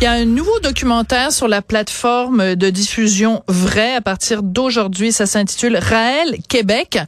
Il y a un nouveau documentaire sur la plateforme de diffusion Vrai à partir d'aujourd'hui. Ça s'intitule Raël Québec.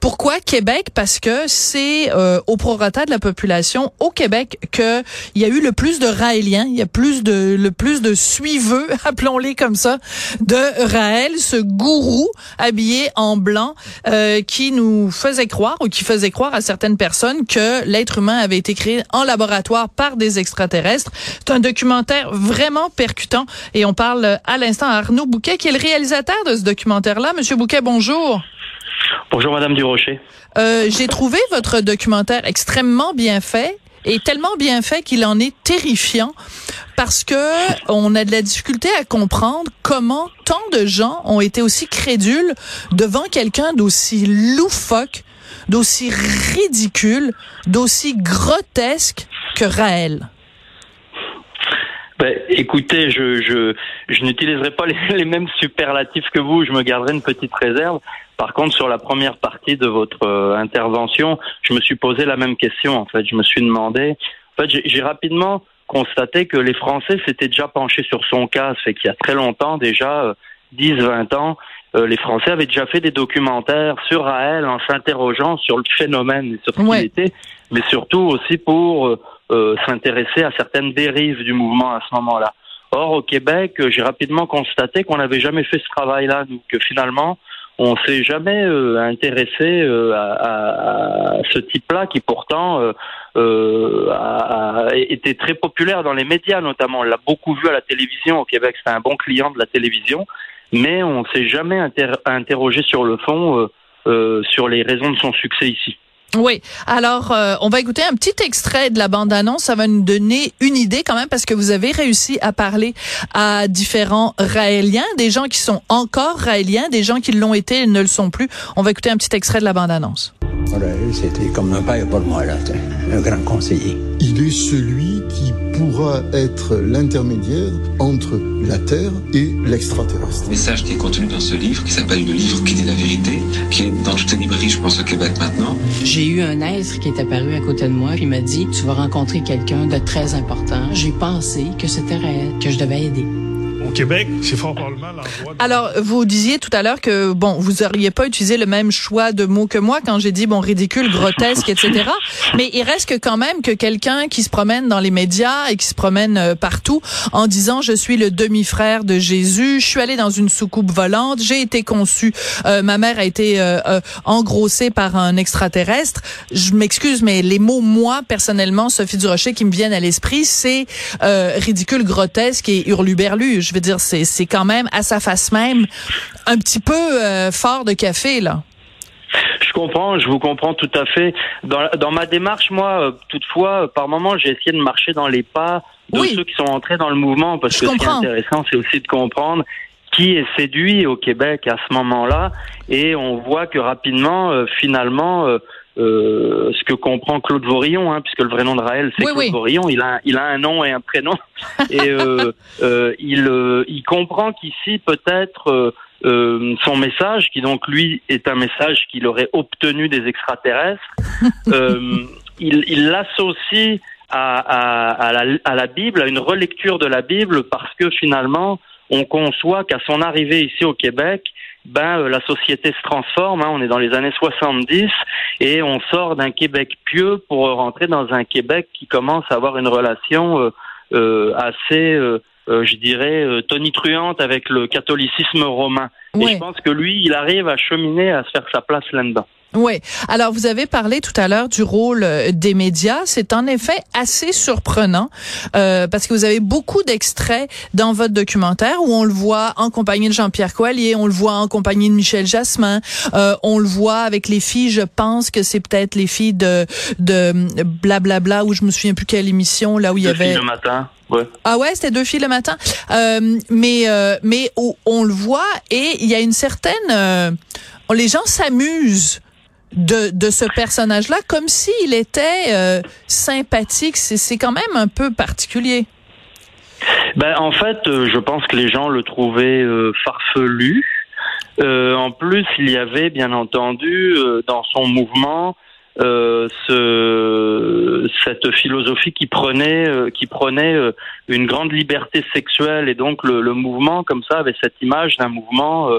Pourquoi Québec? Parce que c'est euh, au prorata de la population au Québec que il y a eu le plus de Raéliens. Il y a plus de le plus de suiveux, appelons-les comme ça, de Raël, ce gourou habillé en blanc euh, qui nous faisait croire ou qui faisait croire à certaines personnes que l'être humain avait été créé en laboratoire par des extraterrestres. C'est un documentaire vraiment percutant. Et on parle à l'instant à Arnaud Bouquet, qui est le réalisateur de ce documentaire-là. Monsieur Bouquet, bonjour. Bonjour, Madame Durocher. Euh, J'ai trouvé votre documentaire extrêmement bien fait et tellement bien fait qu'il en est terrifiant parce que on a de la difficulté à comprendre comment tant de gens ont été aussi crédules devant quelqu'un d'aussi loufoque, d'aussi ridicule, d'aussi grotesque que Raël. Ben, écoutez, je, je, je n'utiliserai pas les, les, mêmes superlatifs que vous, je me garderai une petite réserve. Par contre, sur la première partie de votre euh, intervention, je me suis posé la même question. En fait, je me suis demandé. En fait, j'ai rapidement constaté que les Français s'étaient déjà penchés sur son cas. Ça fait qu'il y a très longtemps, déjà euh, 10, 20 ans, euh, les Français avaient déjà fait des documentaires sur Raël en s'interrogeant sur le phénomène et sur ce qu'il était, mais surtout aussi pour euh, euh, s'intéresser à certaines dérives du mouvement à ce moment-là. Or, au Québec, j'ai rapidement constaté qu'on n'avait jamais fait ce travail-là, donc que finalement, on s'est jamais euh, intéressé euh, à, à, ce type-là qui pourtant euh, a, a, été très populaire dans les médias notamment. On l'a beaucoup vu à la télévision au Québec, c'est un bon client de la télévision, mais on s'est jamais inter interrogé sur le fond sur les raisons de son succès ici. Oui. Alors, euh, on va écouter un petit extrait de la bande-annonce. Ça va nous donner une idée quand même parce que vous avez réussi à parler à différents Raéliens, des gens qui sont encore Raéliens, des gens qui l'ont été et ne le sont plus. On va écouter un petit extrait de la bande-annonce. C'était comme un père pour moi, là, un grand conseiller. Il est celui qui pourra être l'intermédiaire entre la Terre et l'extraterrestre. Le message qui est contenu dans ce livre, qui s'appelle Le livre qui dit la vérité, qui est dans toutes les librairies, je pense, au Québec maintenant. J'ai eu un être qui est apparu à côté de moi, puis il m'a dit, tu vas rencontrer quelqu'un de très important. J'ai pensé que c'était réel, que je devais aider. Au Québec, c'est fort. Alors, vous disiez tout à l'heure que, bon, vous auriez pas utilisé le même choix de mots que moi quand j'ai dit, bon, ridicule, grotesque, etc. Mais il reste que quand même que quelqu'un qui se promène dans les médias et qui se promène euh, partout en disant, je suis le demi-frère de Jésus, je suis allé dans une soucoupe volante, j'ai été conçu, euh, ma mère a été euh, euh, engrossée par un extraterrestre. Je m'excuse, mais les mots, moi, personnellement, Sophie Durocher, qui me viennent à l'esprit, c'est ridicule, grotesque et hurluberlu. Je veux dire, c'est, c'est quand même à sa face même un petit peu euh, fort de café, là. Je comprends, je vous comprends tout à fait. Dans, dans ma démarche, moi, euh, toutefois, par moment, j'ai essayé de marcher dans les pas de Oui. ceux qui sont entrés dans le mouvement, parce Je que comprends. ce qui est intéressant, c'est aussi de comprendre qui est séduit au Québec à ce moment-là, et on voit que rapidement, euh, finalement, euh, ce que comprend Claude Vorillon, hein, puisque le vrai nom de Raël, c'est Oui, Claude oui. Vorillon, il a, il a un nom et un prénom, et euh, euh, il, euh, il comprend qu'ici, peut-être, euh, euh, son message, qui donc lui est un message qu'il aurait obtenu des extraterrestres, euh, il il l'associe à, à, à, la, à la Bible, à une relecture de la Bible, parce que finalement, on conçoit qu'à son arrivée ici au Québec, ben euh, la société se transforme. hein, on est dans les années 70 et on sort d'un Québec pieux pour rentrer dans un Québec qui commence à avoir une relation euh, euh, assez, euh, je dirais, euh, tonitruante avec le catholicisme romain. Et je pense que lui, il arrive à cheminer, à se faire sa place là-dedans. Oui. Alors, vous avez parlé tout à l'heure du rôle euh, des médias. C'est en effet assez surprenant euh, parce que vous avez beaucoup d'extraits dans votre documentaire où on le voit en compagnie de Jean-Pierre Coallier, on le voit en compagnie de Michel Jasmin, euh, on le voit avec les filles. Je pense que c'est peut-être les filles de de blablabla où je me souviens plus quelle émission là où il y avait filles le matin. Ouais. ah ouais, c'était deux filles le matin. Euh, mais euh, mais on, on le voit et il y a une certaine euh, les gens s'amusent de, de ce personnage-là comme s'il était euh, sympathique. C'est quand même un peu particulier. Ben, en fait, euh, je pense que les gens le trouvaient euh, farfelu. En plus, il y avait bien entendu dans son mouvement ce, cette philosophie qui prenait, qui prenait une grande liberté sexuelle et donc le mouvement comme ça avait cette image d'un mouvement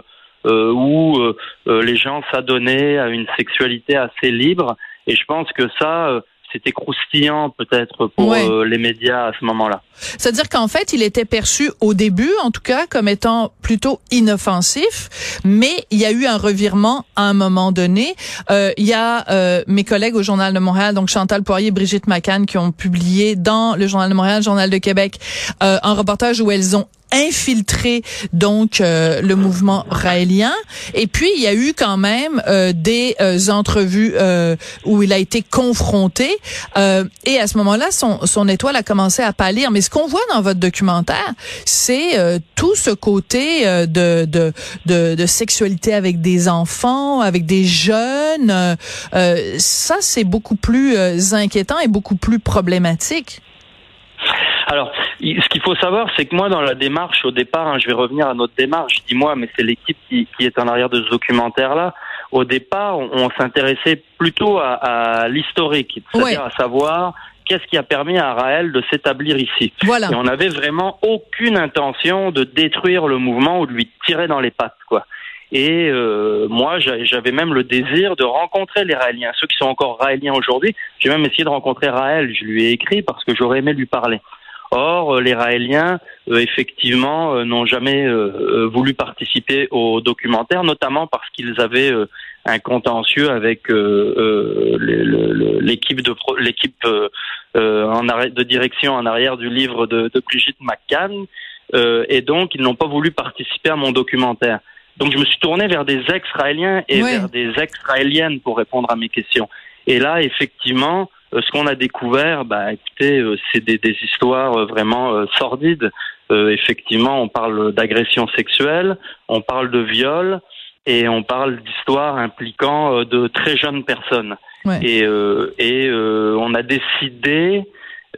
où les gens s'adonnaient à une sexualité assez libre et je pense que ça c'était croustillant peut-être pour Ouais. euh, les médias à ce moment-là. C'est-à-dire qu'en fait, il était perçu au début, en tout cas, comme étant plutôt inoffensif, mais il y a eu un revirement à un moment donné. Euh, il y a euh, mes collègues au Journal de Montréal, donc Chantal Poirier et Brigitte McCann, qui ont publié dans le Journal de Montréal, le Journal de Québec, euh, un reportage où elles ont infiltré donc euh, le mouvement raélien. Et puis il y a eu quand même euh, des euh, entrevues euh, où il a été confronté. Euh, et à ce moment-là son, son étoile a commencé à pâlir. Mais ce qu'on voit dans votre documentaire c'est euh, tout ce côté de, de, de de sexualité avec des enfants avec des jeunes. Ça c'est beaucoup plus inquiétant et beaucoup plus problématique Alors, ce qu'il faut savoir, c'est que moi, dans la démarche, au départ, hein, je vais revenir à notre démarche, je dis moi, mais c'est l'équipe qui, qui est en arrière de ce documentaire-là. Au départ, on, on s'intéressait plutôt à, à l'historique, c'est-à-dire Ouais. à savoir qu'est-ce qui a permis à Raël de s'établir ici. voilà Et on n'avait vraiment aucune intention de détruire le mouvement ou de lui tirer dans les pattes, quoi. Et euh, moi, j'a- j'avais même le désir de rencontrer les Raéliens, ceux qui sont encore Raéliens aujourd'hui. J'ai même essayé de rencontrer Raël. Je lui ai écrit parce que j'aurais aimé lui parler. Or, euh, les Raéliens, euh, effectivement, euh, n'ont jamais voulu participer au documentaire, notamment parce qu'ils avaient un contentieux avec l'équipe de l'équipe de direction en arrière du livre de, de Brigitte McCann, et donc ils n'ont pas voulu participer à mon documentaire. Donc je me suis tourné vers des ex-raéliens et vers des ex-raéliennes pour répondre à mes questions. Et là, effectivement, ce qu'on a découvert, bah, écoutez, euh, c'est des, des histoires euh, vraiment euh, sordides. Euh, effectivement, on parle d'agression sexuelle, on parle de viol, et on parle d'histoires impliquant euh, de très jeunes personnes. Ouais. Et, euh, et euh, on a décidé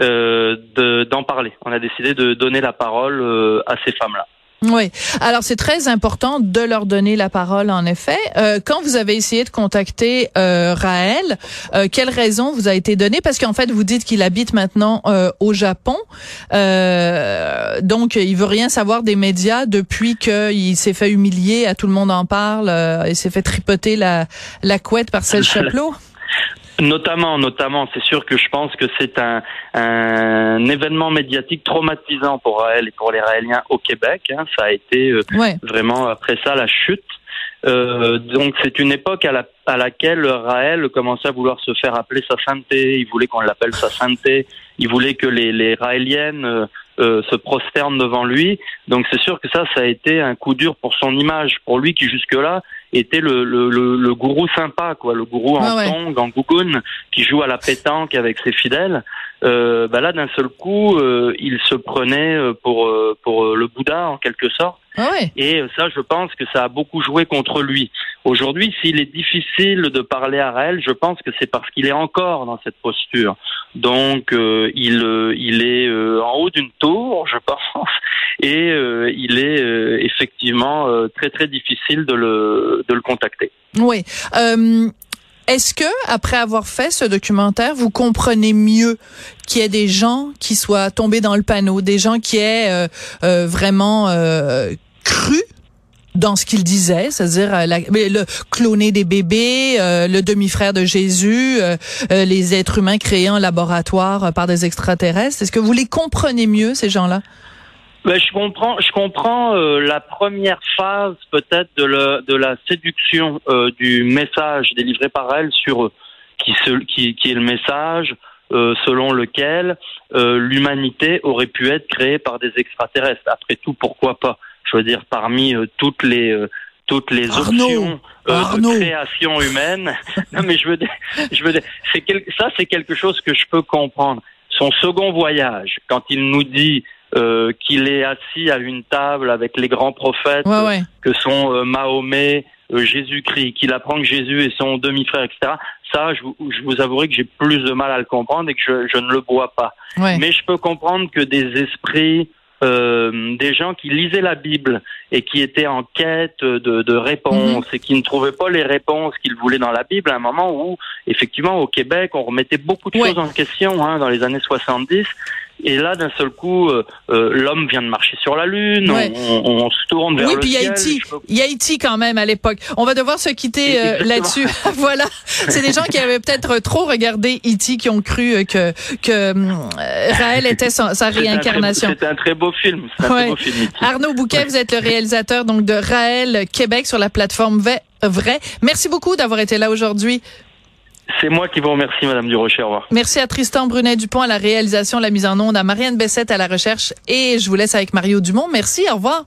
euh, de- d'en parler. On a décidé de donner la parole euh, à ces femmes-là. Oui. Alors c'est très important de leur donner la parole en effet. Euh, quand vous avez essayé de contacter euh, Raël, euh, quelle raison vous a été donnée? Parce qu'en fait vous dites qu'il habite maintenant euh, au Japon, euh, donc il veut rien savoir des médias depuis qu'il s'est fait humilier, à tout le monde en parle, euh, et s'est fait tripoter la la couette par Celle Chaplot. Notamment, notamment, c'est sûr que je pense que c'est un, un événement médiatique traumatisant pour Raël et pour les Raéliens au Québec. hein. Ça a été euh, Ouais. vraiment après ça la chute. Euh, donc c'est une époque à, la, à laquelle Raël commençait à vouloir se faire appeler sa sainteté. Il voulait qu'on l'appelle sa sainteté. Il voulait que les, les Raéliennes euh, euh, se prosternent devant lui. Donc c'est sûr que ça, ça a été un coup dur pour son image, pour lui qui jusque-là était le, le, le, le gourou sympa, quoi, le gourou en Ouais, ouais. en gougoune, qui joue à la pétanque avec ses fidèles. Euh, bah là, d'un seul coup, euh, il se prenait euh, pour euh, pour euh, le Bouddha en quelque sorte. Ah ouais. Et ça, je pense que ça a beaucoup joué contre lui. Aujourd'hui, s'il est difficile de parler à Raël, je pense que c'est parce qu'il est encore dans cette posture. Donc, euh, il, euh, il est euh, en haut d'une tour, je pense, et il est effectivement très très difficile de le, de le contacter. Oui. Est-ce que, après avoir fait ce documentaire, vous comprenez mieux qu'il y ait des gens qui soient tombés dans le panneau, des gens qui aient euh, euh, vraiment euh, cru dans ce qu'il disait, c'est-à-dire euh, le cloner des bébés, euh, le demi-frère de Jésus, euh, les êtres humains créés en laboratoire par des extraterrestres. Est-ce que vous les comprenez mieux, ces gens-là? Ben, je comprends, je comprends la première phase peut-être de, la- séduction du message délivré par elle sur qui, qui, est le message selon lequel l'humanité aurait pu être créée par des extraterrestres. Après tout, pourquoi pas? Je veux dire, parmi euh, toutes les euh, toutes les Arnaud, options euh, de création humaine. non, mais je veux dire, je veux dire, c'est quel- ça, c'est quelque chose que je peux comprendre. Son second voyage, quand il nous dit euh, qu'il est assis à une table avec les grands prophètes Ouais, ouais. que sont euh, Mahomet, euh, Jésus-Christ, qu'il apprend que Jésus est son demi-frère, etc. Ça, je vous, je vous avouerai que j'ai plus de mal à le comprendre et que je, je ne le vois pas. ouais. Mais je peux comprendre que des esprits euh, des gens qui lisaient la Bible et qui étaient en quête de, de réponses et qui ne trouvaient pas les réponses qu'ils voulaient dans la Bible à un moment où, effectivement, au Québec, on remettait beaucoup de Ouais. choses en question hein, dans les années 70. Et là, d'un seul coup, euh, euh, l'homme vient de marcher sur la Lune, Ouais. on, on- on se tourne vers Oui, le puis ciel. Je peux- Il y a Haïti quand même à l'époque. On va devoir se quitter euh, là-dessus. voilà. C'est des gens qui avaient peut-être trop regardé Haïti qui ont cru euh, que que euh, Raël était sa, réincarnation. C'est un très beau film. Un Ouais. très beau film. Arnaud Bouquet, vous êtes le réalisateur donc de Raël Québec sur la plateforme Vrai. Merci beaucoup d'avoir été là aujourd'hui. C'est moi qui vous remercie, Madame Durocher. Au revoir. Merci à Tristan Brunet-Dupont à la réalisation, la mise en onde, à Marianne Bessette à la recherche et je vous laisse avec Mario Dumont. Merci, au revoir.